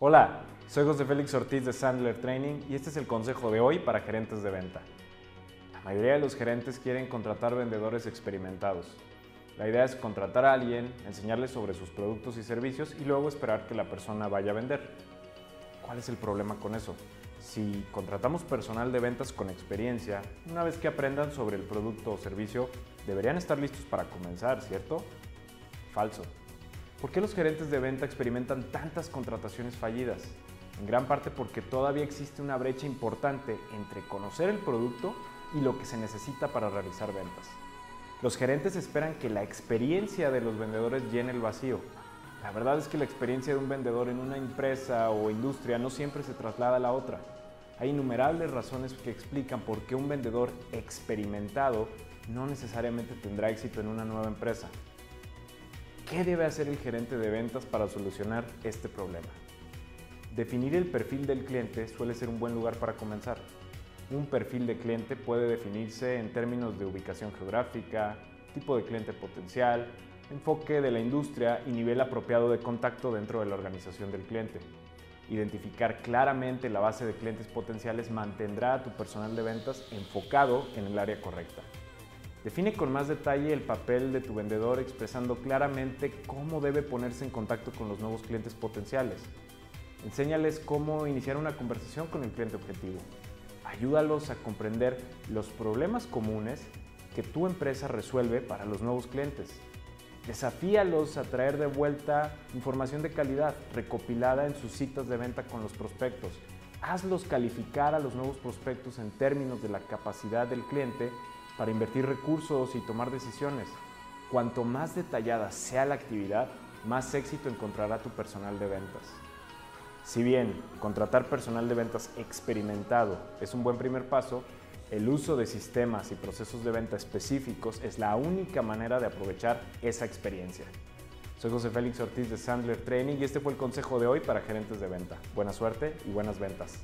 Hola, soy José Félix Ortiz de Sandler Training y este es el consejo de hoy para gerentes de venta. La mayoría de los gerentes quieren contratar vendedores experimentados. La idea es contratar a alguien, enseñarle sobre sus productos y servicios y luego esperar que la persona vaya a vender. ¿Cuál es el problema con eso? Si contratamos personal de ventas con experiencia, una vez que aprendan sobre el producto o servicio, deberían estar listos para comenzar, ¿cierto? Falso. ¿Por qué los gerentes de venta experimentan tantas contrataciones fallidas? En gran parte porque todavía existe una brecha importante entre conocer el producto y lo que se necesita para realizar ventas. Los gerentes esperan que la experiencia de los vendedores llene el vacío. La verdad es que la experiencia de un vendedor en una empresa o industria no siempre se traslada a la otra. Hay innumerables razones que explican por qué un vendedor experimentado no necesariamente tendrá éxito en una nueva empresa. ¿Qué debe hacer el gerente de ventas para solucionar este problema? Definir el perfil del cliente suele ser un buen lugar para comenzar. Un perfil de cliente puede definirse en términos de ubicación geográfica, tipo de cliente potencial, enfoque de la industria y nivel apropiado de contacto dentro de la organización del cliente. Identificar claramente la base de clientes potenciales mantendrá a tu personal de ventas enfocado en el área correcta. Define con más detalle el papel de tu vendedor expresando claramente cómo debe ponerse en contacto con los nuevos clientes potenciales. Enséñales cómo iniciar una conversación con el cliente objetivo. Ayúdalos a comprender los problemas comunes que tu empresa resuelve para los nuevos clientes. Desafíalos a traer de vuelta información de calidad recopilada en sus citas de venta con los prospectos. Hazlos calificar a los nuevos prospectos en términos de la capacidad del cliente para invertir recursos y tomar decisiones. Cuanto más detallada sea la actividad, más éxito encontrará tu personal de ventas. Si bien contratar personal de ventas experimentado es un buen primer paso, el uso de sistemas y procesos de venta específicos es la única manera de aprovechar esa experiencia. Soy José Félix Ortiz de Sandler Training y este fue el consejo de hoy para gerentes de venta. Buena suerte y buenas ventas.